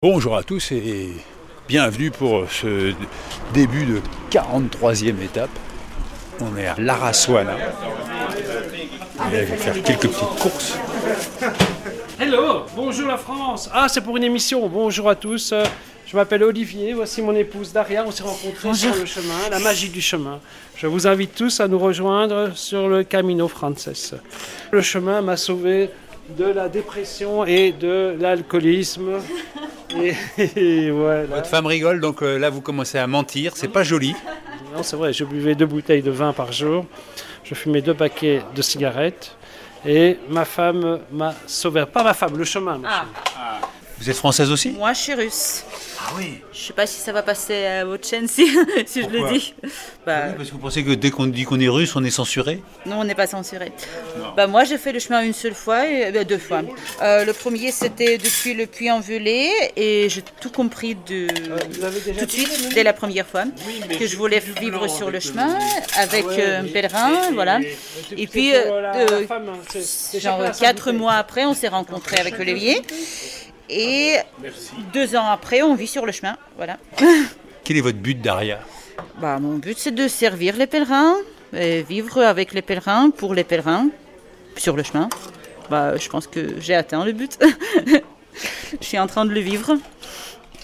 Bonjour à tous et bienvenue pour ce début de 43e étape. On est à Larassuana. Et je vais faire quelques petites courses. Hello, bonjour la France. Ah, c'est pour une émission. Bonjour à tous. Je m'appelle Olivier, voici mon épouse Daria. On s'est rencontrés sur le chemin, la magie du chemin. Je vous invite tous à nous rejoindre sur le Camino Frances. Le chemin m'a sauvé de la dépression et de l'alcoolisme. Et, et voilà. Votre femme rigole, donc euh, là vous commencez à mentir, c'est pas joli. Non, c'est vrai, je buvais deux bouteilles de vin par jour. Je fumais deux paquets de cigarettes. Et ma femme m'a sauvé. Pas ma femme, le chemin. Ah. Vous êtes française aussi Moi, je suis russe. Ah oui. Je sais pas si ça va passer à votre chaîne si, si je le Pourquoi dis. Bah, Parce que vous pensez que dès qu'on dit qu'on est russe, on est censuré non, on n'est pas censuré. Bah, moi, j'ai fait le chemin une seule fois, et, bah, deux fois. Euh, le premier, c'était depuis le Puy-en-Velay, et j'ai tout compris de, déjà tout de suite, dès la première fois, que je voulais vivre sur avec le le- chemin avec Ouais, euh, un pèlerin, et- voilà. et- puis, euh, la femme, hein, Genre quatre mois après, on s'est rencontrés avec Olivier. Et deux ans après, on vit sur le chemin. Voilà. Quel est votre but, Daria Bah, mon but, c'est de servir les pèlerins, et vivre avec les pèlerins, pour les pèlerins, sur le chemin. Bah, je pense que j'ai atteint le but. je suis en train de le vivre.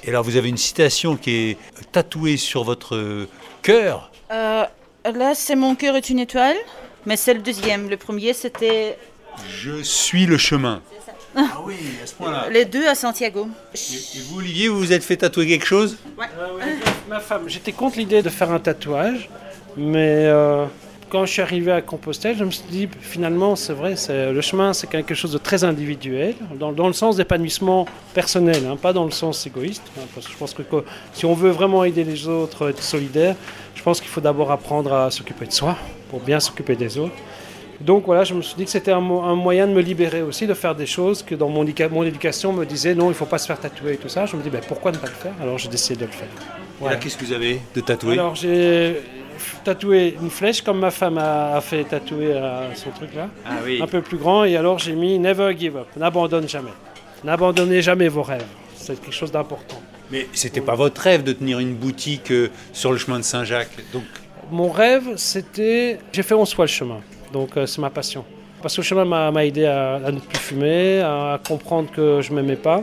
Et alors vous avez une citation qui est tatouée sur votre cœur? Euh, là, c'est Mon cœur est une étoile, mais c'est le deuxième. Le premier, c'était Je suis le chemin. Ah oui, à ce point-là. les deux à Santiago. Et vous, Olivier, vous vous êtes fait tatouer quelque chose? Ah oui, ma femme, j'étais contre l'idée de faire un tatouage, mais euh, quand je suis arrivé à Compostelle, je me suis dit finalement c'est vrai, c'est, le chemin c'est quelque chose de très individuel, dans, dans le sens d'épanouissement personnel, hein, pas dans le sens égoïste. hein, parce que je pense que quoi, si on veut vraiment aider les autres, être solidaire, je pense qu'il faut d'abord apprendre à s'occuper de soi pour bien s'occuper des autres. Donc voilà, je me suis dit que c'était un, mo- un moyen de me libérer aussi, de faire des choses que dans mon, mon éducation me disait non, il ne faut pas se faire tatouer et tout ça. Je me dis ben, pourquoi ne pas le faire? Alors j'ai décidé de le faire. Voilà. là, qu'est-ce que vous avez de tatoué? Alors j'ai tatoué une flèche comme ma femme a, a fait tatouer à son truc là, Ah oui. un peu plus grand, et alors j'ai mis Never give up, n'abandonne jamais. N'abandonnez jamais vos rêves, c'est quelque chose d'important. Mais c'était pas votre rêve de tenir une boutique euh, sur le chemin de Saint-Jacques? Donc, Mon rêve, c'était. J'ai fait On soit le chemin. Donc, euh, c'est ma passion. Parce que le chemin m'a aidé à, à ne plus fumer, à comprendre que je m'aimais pas,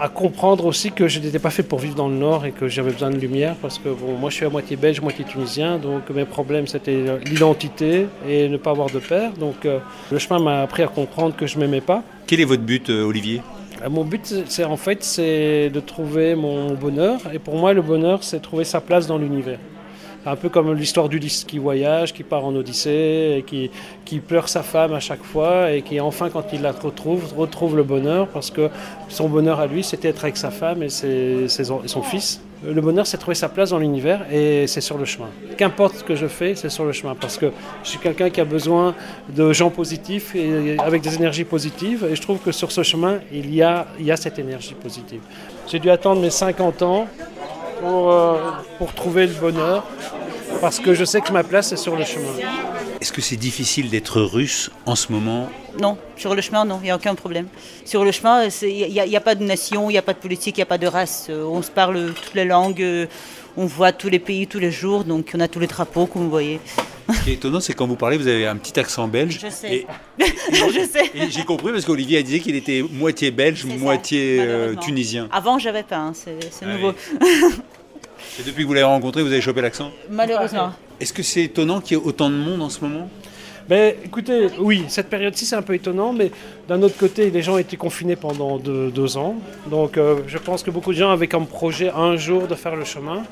à comprendre aussi que je n'étais pas fait pour vivre dans le Nord et que j'avais besoin de lumière. Parce que bon, moi, je suis à moitié belge, moitié tunisien. Donc, mes problèmes, c'était l'identité et ne pas avoir de père. Donc, euh, le chemin m'a appris à comprendre que je m'aimais pas. quel est votre but, euh, Olivier? Euh, Mon but, c'est- c'est en fait, c'est de trouver mon bonheur. Et pour moi, le bonheur, c'est trouver sa place dans l'univers. Un peu comme l'histoire d'Ulysse qui voyage, qui part en Odyssée, qui, qui pleure sa femme à chaque fois, et qui enfin, quand il la retrouve, retrouve le bonheur, parce que son bonheur à lui, c'était être avec sa femme et, ses- ses son fils. Le bonheur, c'est trouver sa place dans l'univers, et c'est sur le chemin. Qu'importe ce que je fais, c'est sur le chemin, parce que je suis quelqu'un qui a besoin de gens positifs, et avec des énergies positives, et je trouve que sur ce chemin, il y a, il y a cette énergie positive. J'ai dû attendre mes 50 ans pour, euh, pour trouver le bonheur, parce que je sais que ma place est sur le chemin. Est-ce que c'est difficile d'être russe en ce moment? Non, sur le chemin, non, il n'y a aucun problème. Sur le chemin, il n'y a, y a pas de nation, il n'y a pas de politique, il n'y a pas de race. Euh, On se parle toutes les langues, euh, on voit tous les pays tous les jours, donc on a tous les drapeaux, comme vous voyez. Ce qui est étonnant, c'est quand vous parlez, vous avez un petit accent belge. Je sais. Et, Je sais. et j'ai compris parce qu'Olivier a dit qu'il était moitié belge, ça, moitié euh, tunisien. Avant, j'avais pas, hein, c'est c'est Ah nouveau. Et depuis que vous l'avez rencontré, vous avez chopé l'accent Malheureusement. Est-ce que c'est étonnant qu'il y ait autant de monde en ce moment? Ben, écoutez, oui, cette période-ci, c'est un peu étonnant, mais d'un autre côté, les gens étaient confinés pendant deux, deux ans. Donc, euh, je pense que beaucoup de gens avaient comme projet un jour de faire le chemin.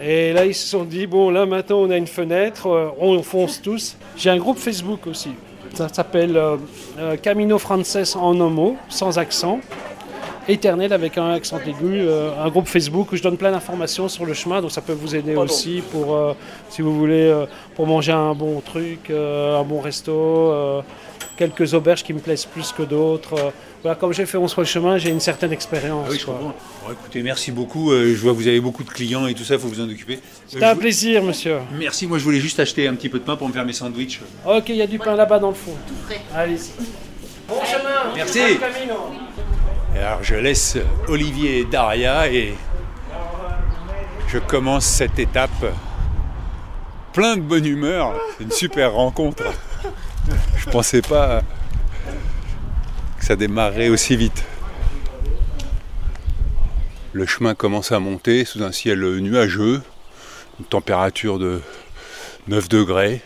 Et là, ils se sont dit, bon, là, maintenant, on a une fenêtre, euh, on fonce tous. J'ai un groupe Facebook aussi. Ça s'appelle euh, Camino Frances en un mot, sans accent. Éternel avec un accent aigu, euh, un groupe Facebook où je donne plein d'informations sur le chemin, donc ça peut vous aider aussi pour, euh, si vous voulez, euh, pour manger un bon truc, euh, un bon resto, euh, quelques auberges qui me plaisent plus que d'autres. euh. voilà, comme j'ai fait On soit le chemin, j'ai une certaine expérience. Ah oui, je comprends. Bon, écoutez, merci beaucoup. Euh, je vois que vous avez beaucoup de clients et tout ça, il faut vous en occuper. C'était Euh, un plaisir, monsieur. Merci, moi je voulais juste acheter un petit peu de pain pour me faire mes sandwichs. Ok, il y a du pain là-bas dans le fond. Tout frais. Allez-y. Bon chemin. Merci. Alors je laisse Olivier et Daria et je commence cette étape plein de bonne humeur. C'est une super rencontre. Je pensais pas que ça démarrerait aussi vite. Le chemin commence à monter sous un ciel nuageux, une température de 9 degrés.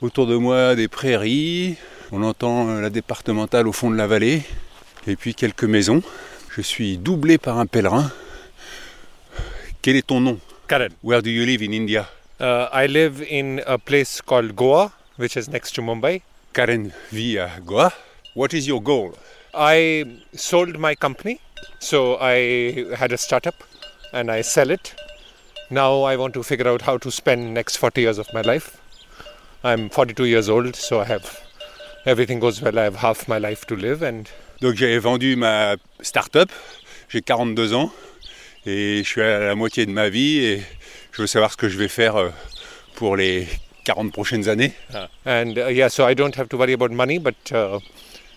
Autour de moi, des prairies. On entend la départementale au fond de la vallée. Et puis quelques maisons. Je suis doublé par un pèlerin. Quel est ton nom? Karen. Where do you live in India? Uh, I live in a place called Goa, which is next to Mumbai. Karen vit à Goa. What is your goal? I sold my company, so I had a startup and I sell it. Now I want to figure out how to spend next 40 years of my life. I'm 42 years old, so I have everything goes well. I have half my life to live and Donc j'ai vendu ma start-up, j'ai 42 ans et je suis à la moitié de ma vie et je veux savoir ce que je vais faire euh, pour les 40 prochaines années. and uh, yeah, so I don't have to worry about money, but uh,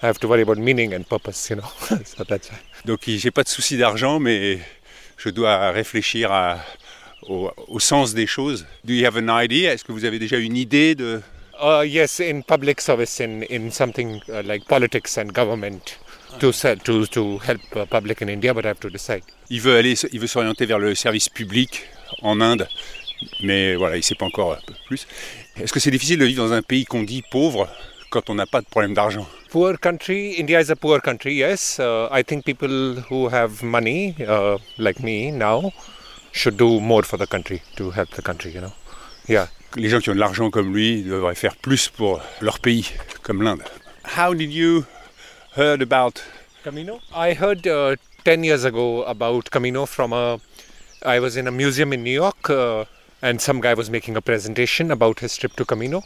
I have to worry about meaning and purpose, you know. so that's. Donc j'ai pas de souci d'argent mais je dois réfléchir à- au, au sens des choses. Do you have an idea? Est-ce que vous avez déjà une idée de Uh, yes, in public service, in in something uh, like politics and government, to sell, to to help public in India, but I have to decide. Il veut aller, il veut s'orienter vers le service public en Inde, mais voilà, il sait pas encore peu plus. Est-ce que c'est difficile de vivre dans un pays qu'on dit pauvre quand on n'a pas de problème d'argent? Poor country, India is a poor country. Yes, uh, I think people who have money, uh, like me now, should do more for the country to help the country. You know. Yeah. Les gens qui ont de l'argent comme lui devraient faire plus pour leur pays, comme l'Inde. How did you heard about Camino? I heard uh, 10 years ago about Camino from a. I was in a museum in New York uh, and some guy was making a presentation about his trip to Camino.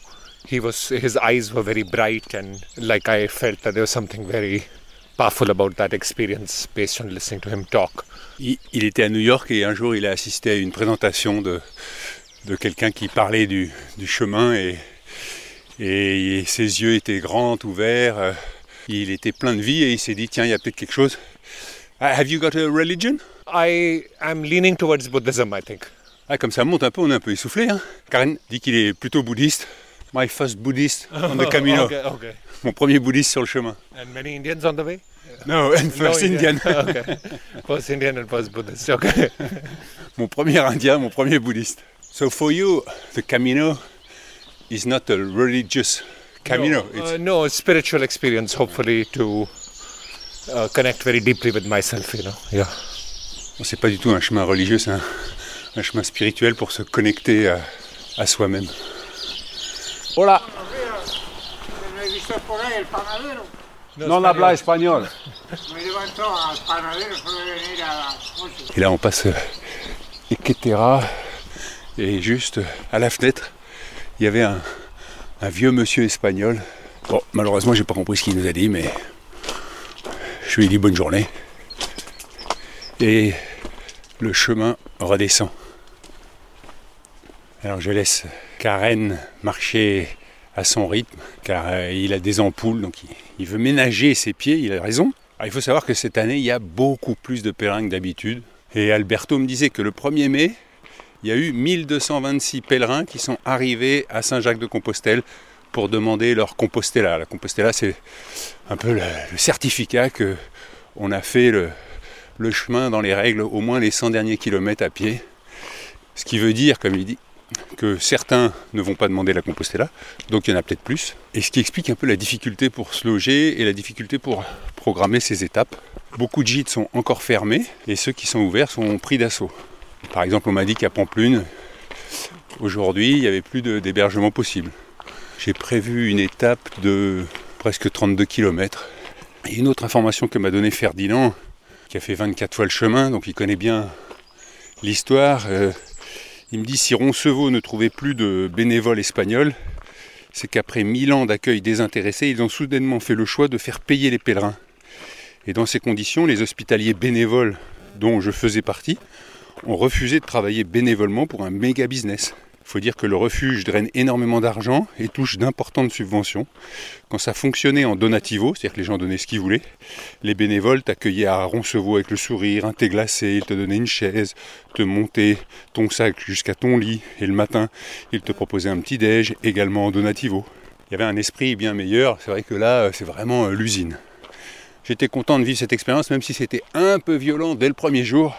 He was his eyes were very bright and like I felt that there was something very powerful about that experience based on listening to him talk. il, il était à New York et un jour il a assisté à une présentation de, de quelqu'un qui parlait du, du chemin et, et ses yeux étaient grands, ouverts. Il était plein de vie et il s'est dit tiens, il y a peut-être quelque chose. Ah, have you got a religion? I am leaning towards Buddhism, I think. Ah, comme ça monte un peu, on est un peu essoufflé. Hein. Karen dit qu'il est plutôt bouddhiste. My first Buddhist on the Camino. okay, okay. Mon premier bouddhiste sur le chemin. And many Indians on the way? No, and first No Indian. okay. First Indian and first Buddhist. Okay. mon premier indien, mon premier bouddhiste. So for you, the Camino is not a religious Camino. No, It's, uh, no, a spiritual experience, hopefully, to uh, connect very deeply with myself, you know. Yeah. bon, c'est pas du tout un chemin religieux, c'est un, un chemin spirituel pour se connecter à, à soi-même. Hola, non habla espagnol. Me levantó al panadero, suele venir a las 8. Et là, on passe Equetera et juste à la fenêtre, il y avait un, un vieux monsieur espagnol. Bon, malheureusement, j'ai pas compris ce qu'il nous a dit, mais je lui ai dit bonne journée. Et le chemin redescend. Alors je laisse Karen marcher à son rythme, car euh, il a des ampoules, donc il, veut ménager ses pieds, il a raison. Il faut savoir que cette année, il y a beaucoup plus de pèlerins que d'habitude. Et Alberto me disait que le 1er mai, il y a eu 1226 pèlerins qui sont arrivés à Saint-Jacques-de-Compostelle pour demander leur Compostella. La Compostella, c'est un peu le, certificat que on a fait le, le chemin dans les règles, au moins les 100 derniers kilomètres à pied. Ce qui veut dire, comme il dit, que certains ne vont pas demander la Compostella, donc il y en a peut-être plus. Et ce qui explique un peu la difficulté pour se loger et la difficulté pour programmer ces étapes. Beaucoup de gîtes sont encore fermés et ceux qui sont ouverts sont pris d'assaut. Par exemple, on m'a dit qu'à Pamplune, aujourd'hui, il n'y avait plus d'hébergement possible. J'ai prévu une étape de presque 32 km. Et une autre information que m'a donnée Ferdinand, qui a fait 24 fois le chemin, donc il connaît bien l'histoire. euh, il me dit si Roncevaux ne trouvait plus de bénévoles espagnols, c'est qu'après mille ans d'accueil désintéressé, ils ont soudainement fait le choix de faire payer les pèlerins. Et dans ces conditions, les hospitaliers bénévoles, dont je faisais partie, ont refusé de travailler bénévolement pour un méga business. Il faut dire que le refuge draine énormément d'argent et touche d'importantes subventions. Quand ça fonctionnait en donativo, c'est-à-dire que les gens donnaient ce qu'ils voulaient, les bénévoles t'accueillaient à Roncevaux avec le sourire, un thé glacé, ils te donnaient une chaise, te montaient ton sac jusqu'à ton lit, et le matin, ils te proposaient un petit déj, également en donativo. Il y avait un esprit bien meilleur, c'est vrai que là, c'est vraiment euh, l'usine. J'étais content de vivre cette expérience, même si c'était un peu violent dès le premier jour,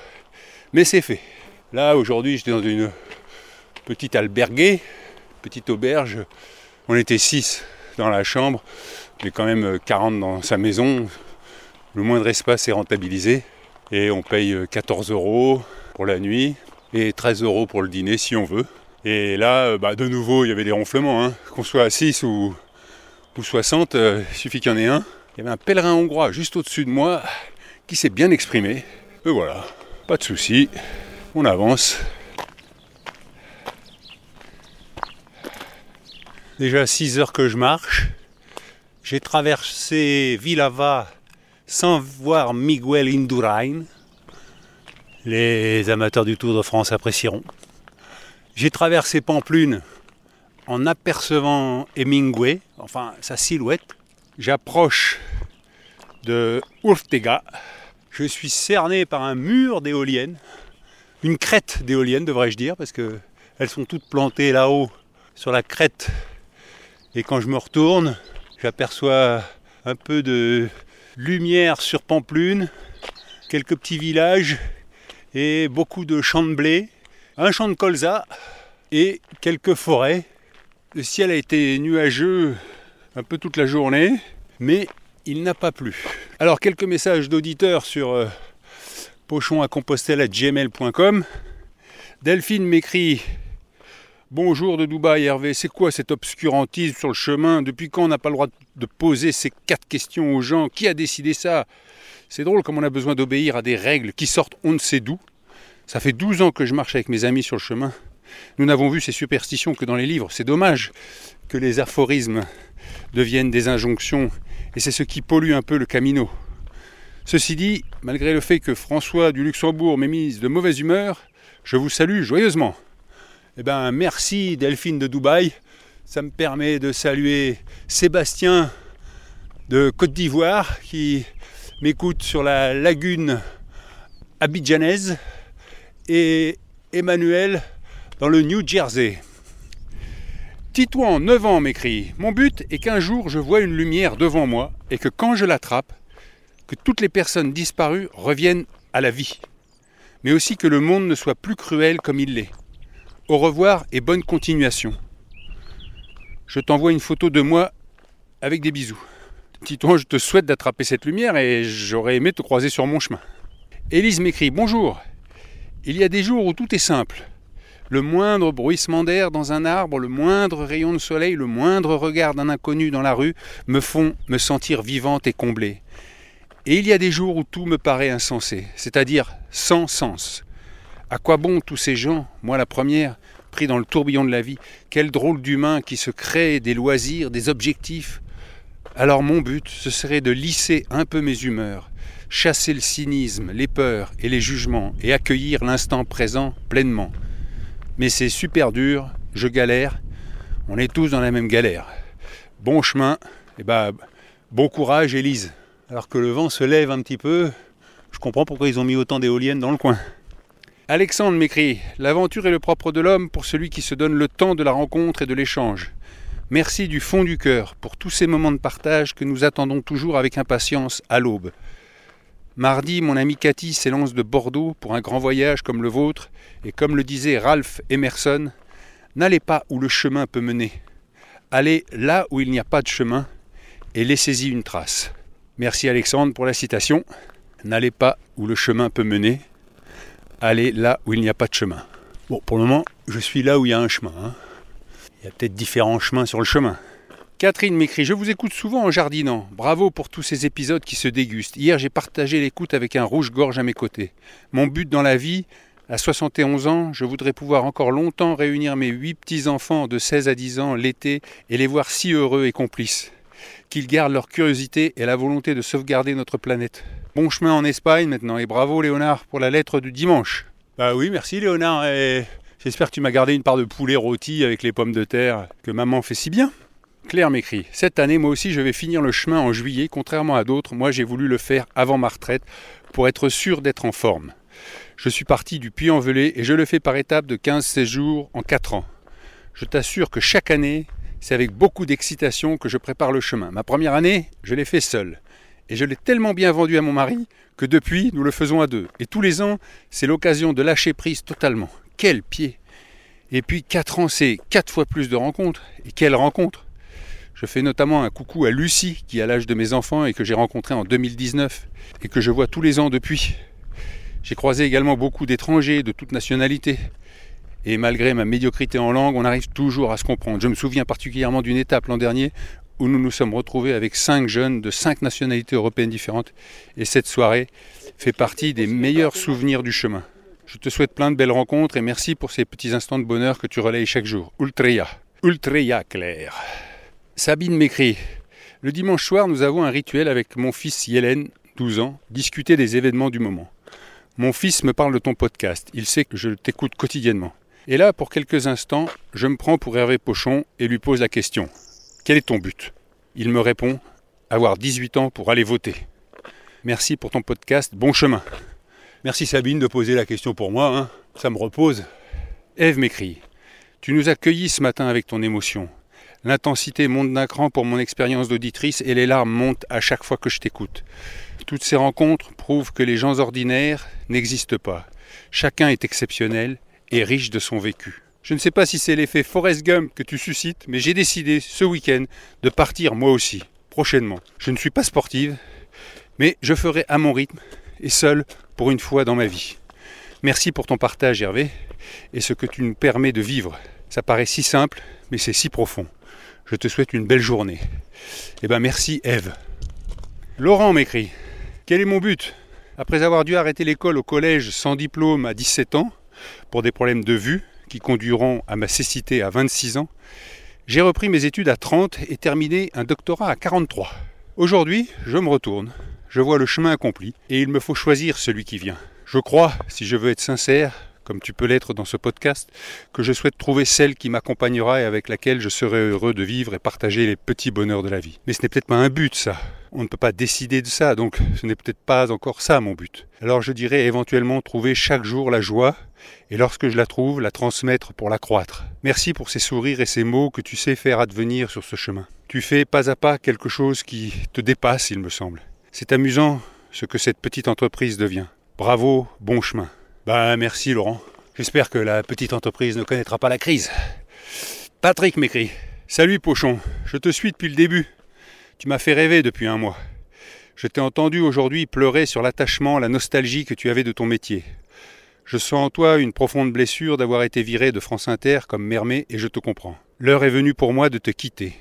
mais c'est fait. Là, aujourd'hui, j'étais dans une petite alberguée, petite auberge. On était 6 dans la chambre, mais quand même 40 dans sa maison. Le moindre espace est rentabilisé et on paye 14 euros pour la nuit et 13 euros pour le dîner si on veut. Et là, bah, de nouveau, il y avait des ronflements. Hein. Qu'on soit à 6 ou, ou 60, euh, il suffit qu'il y en ait un. Il y avait un pèlerin hongrois juste au-dessus de moi qui s'est bien exprimé. Et voilà, pas de souci, on avance. Déjà 6 heures que je marche. J'ai traversé Villava sans voir Miguel Indurain. Les amateurs du Tour de France apprécieront. J'ai traversé Pamplune en apercevant Hemingway, enfin sa silhouette. J'approche de Urtega. Je suis cerné par un mur d'éoliennes, une crête d'éoliennes devrais-je dire, parce qu'elles sont toutes plantées là-haut sur la crête et quand je me retourne, j'aperçois un peu de lumière sur Pamplune, quelques petits villages et beaucoup de champs de blé, un champ de colza et quelques forêts. Le ciel a été nuageux un peu toute la journée, mais il n'a pas plu. Alors quelques messages d'auditeurs sur euh, pochon à gmail.com. Delphine m'écrit Bonjour de Dubaï Hervé, c'est quoi cet obscurantisme sur le chemin? Depuis quand on n'a pas le droit de poser ces quatre questions aux gens? Qui a décidé ça? C'est drôle comme on a besoin d'obéir à des règles qui sortent on ne sait d'où. Ça fait 12 ans que je marche avec mes amis sur le chemin. Nous n'avons vu ces superstitions que dans les livres. C'est dommage que les aphorismes deviennent des injonctions et c'est ce qui pollue un peu le camino. Ceci dit, malgré le fait que François du Luxembourg m'ait mise de mauvaise humeur, je vous salue joyeusement. Eh ben, merci Delphine de Dubaï. Ça me permet de saluer Sébastien de Côte d'Ivoire qui m'écoute sur la lagune abidjanaise et Emmanuel dans le New Jersey. Titouan, 9 ans, m'écrit Mon but est qu'un jour je vois une lumière devant moi et que quand je l'attrape, que toutes les personnes disparues reviennent à la vie, mais aussi que le monde ne soit plus cruel comme il l'est. Au revoir et bonne continuation. Je t'envoie une photo de moi avec des bisous. Titouan, je te souhaite d'attraper cette lumière et j'aurais aimé te croiser sur mon chemin. Élise m'écrit Bonjour. Il y a des jours où tout est simple. Le moindre bruissement d'air dans un arbre, le moindre rayon de soleil, le moindre regard d'un inconnu dans la rue me font me sentir vivante et comblée. Et il y a des jours où tout me paraît insensé, c'est-à-dire sans sens. À quoi bon tous ces gens, moi la première, pris dans le tourbillon de la vie Quel drôle d'humain qui se crée des loisirs, des objectifs Alors mon but, ce serait de lisser un peu mes humeurs, chasser le cynisme, les peurs et les jugements, et accueillir l'instant présent pleinement. Mais c'est super dur, je galère, on est tous dans la même galère. Bon chemin, et bah bon courage Élise. Alors que le vent se lève un petit peu, je comprends pourquoi ils ont mis autant d'éoliennes dans le coin. Alexandre m'écrit L'aventure est le propre de l'homme pour celui qui se donne le temps de la rencontre et de l'échange. Merci du fond du cœur pour tous ces moments de partage que nous attendons toujours avec impatience à l'aube. Mardi, mon ami Cathy s'élance de Bordeaux pour un grand voyage comme le vôtre, et comme le disait Ralph Emerson, n'allez pas où le chemin peut mener. Allez là où il n'y a pas de chemin, et laissez-y une trace. Merci Alexandre pour la citation. N'allez pas où le chemin peut mener, aller là où il n'y a pas de chemin. Bon, pour le moment, je suis là où il y a un chemin. Hein. Il y a peut-être différents chemins sur le chemin. Catherine m'écrit Je vous écoute souvent en jardinant. Bravo pour tous ces épisodes qui se dégustent. Hier, j'ai partagé l'écoute avec un rouge-gorge à mes côtés. Mon but dans la vie, à 71 ans, je voudrais pouvoir encore longtemps réunir mes huit petits-enfants de 16 à 10 ans l'été et les voir si heureux et complices. Qu'ils gardent leur curiosité et la volonté de sauvegarder notre planète. Bon chemin en Espagne maintenant et bravo Léonard pour la lettre du dimanche. Bah oui, merci Léonard. Et J'espère que tu m'as gardé une part de poulet rôti avec les pommes de terre que maman fait si bien. Claire m'écrit Cette année, moi aussi, je vais finir le chemin en juillet. Contrairement à d'autres, moi, j'ai voulu le faire avant ma retraite pour être sûr d'être en forme. Je suis parti du Puy-en-Velay et je le fais par étapes de 15-16 jours en 4 ans. Je t'assure que chaque année, c'est avec beaucoup d'excitation que je prépare le chemin. Ma première année, je l'ai fait seul. Et je l'ai tellement bien vendu à mon mari que depuis, nous le faisons à deux. Et tous les ans, c'est l'occasion de lâcher prise totalement. Quel pied Et puis 4 ans, c'est 4 fois plus de rencontres. Et quelles rencontres Je fais notamment un coucou à Lucie, qui a l'âge de mes enfants et que j'ai rencontré en 2019 et que je vois tous les ans depuis. J'ai croisé également beaucoup d'étrangers de toutes nationalités. Et malgré ma médiocrité en langue, on arrive toujours à se comprendre. Je me souviens particulièrement d'une étape l'an dernier où nous nous sommes retrouvés avec cinq jeunes de cinq nationalités européennes différentes. Et cette soirée fait partie des meilleurs souvenirs du chemin. Je te souhaite plein de belles rencontres et merci pour ces petits instants de bonheur que tu relayes chaque jour. Ultreya. Ultreya Claire. Sabine m'écrit Le dimanche soir, nous avons un rituel avec mon fils Yélène, 12 ans, discuter des événements du moment. Mon fils me parle de ton podcast, il sait que je t'écoute quotidiennement. Et là, pour quelques instants, je me prends pour Hervé Pochon et lui pose la question. Quel est ton but? Il me répond, avoir 18 ans pour aller voter. Merci pour ton podcast, bon chemin. Merci Sabine de poser la question pour moi, hein. ça me repose. Ève m'écrit, tu nous as cueillis ce matin avec ton émotion. L'intensité monte d'un cran pour mon expérience d'auditrice et les larmes montent à chaque fois que je t'écoute. Toutes ces rencontres prouvent que les gens ordinaires n'existent pas. Chacun est exceptionnel et riche de son vécu. Je ne sais pas si c'est l'effet Forrest Gump que tu suscites, mais j'ai décidé ce week-end de partir moi aussi, prochainement. Je ne suis pas sportive, mais je ferai à mon rythme et seul pour une fois dans ma vie. Merci pour ton partage Hervé et ce que tu nous permets de vivre. Ça paraît si simple, mais c'est si profond. Je te souhaite une belle journée. Eh ben merci Eve. Laurent m'écrit quel est mon but? Après avoir dû arrêter l'école au collège sans diplôme à 17 ans, pour des problèmes de vue qui conduiront à ma cécité à 26 ans, j'ai repris mes études à 30 et terminé un doctorat à 43. Aujourd'hui, je me retourne, je vois le chemin accompli et il me faut choisir celui qui vient. Je crois, si je veux être sincère, comme tu peux l'être dans ce podcast, que je souhaite trouver celle qui m'accompagnera et avec laquelle je serai heureux de vivre et partager les petits bonheurs de la vie. Mais ce n'est peut-être pas un but, ça on ne peut pas décider de ça, donc ce n'est peut-être pas encore ça mon but. Alors je dirais éventuellement trouver chaque jour la joie, et lorsque je la trouve, la transmettre pour la croître. Merci pour ces sourires et ces mots que tu sais faire advenir sur ce chemin. Tu fais pas à pas quelque chose qui te dépasse, il me semble. C'est amusant ce que cette petite entreprise devient. Bravo, bon chemin. Ben merci Laurent. J'espère que la petite entreprise ne connaîtra pas la crise. Patrick m'écrit. Salut Pochon, je te suis depuis le début. Tu m'as fait rêver depuis un mois. Je t'ai entendu aujourd'hui pleurer sur l'attachement, la nostalgie que tu avais de ton métier. Je sens en toi une profonde blessure d'avoir été viré de France Inter comme Mermet et je te comprends. L'heure est venue pour moi de te quitter.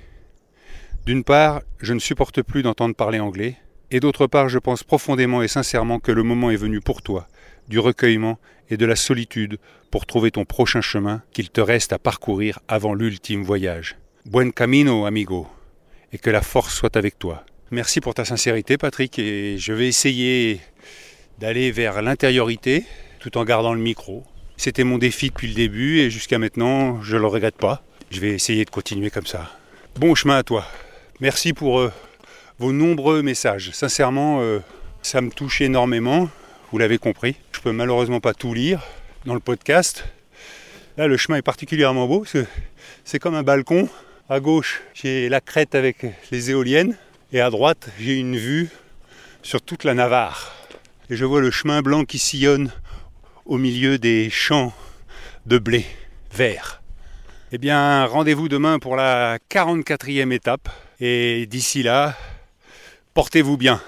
D'une part, je ne supporte plus d'entendre parler anglais, et d'autre part, je pense profondément et sincèrement que le moment est venu pour toi, du recueillement et de la solitude pour trouver ton prochain chemin qu'il te reste à parcourir avant l'ultime voyage. Buen camino, amigo et que la force soit avec toi. Merci pour ta sincérité Patrick et je vais essayer d'aller vers l'intériorité tout en gardant le micro. C'était mon défi depuis le début et jusqu'à maintenant je ne le regrette pas. Je vais essayer de continuer comme ça. Bon chemin à toi. Merci pour euh, vos nombreux messages. Sincèrement, euh, ça me touche énormément. Vous l'avez compris. Malheureusement pas tout lire dans le podcast. Là, le chemin est particulièrement beau parce que c'est comme un balcon à gauche, j'ai la crête avec les éoliennes. Et à droite, j'ai une vue sur toute la Navarre. Et je vois le chemin blanc qui sillonne au milieu des champs de blé vert. Eh bien, rendez-vous demain pour la 44e étape. Et d'ici là, portez-vous bien.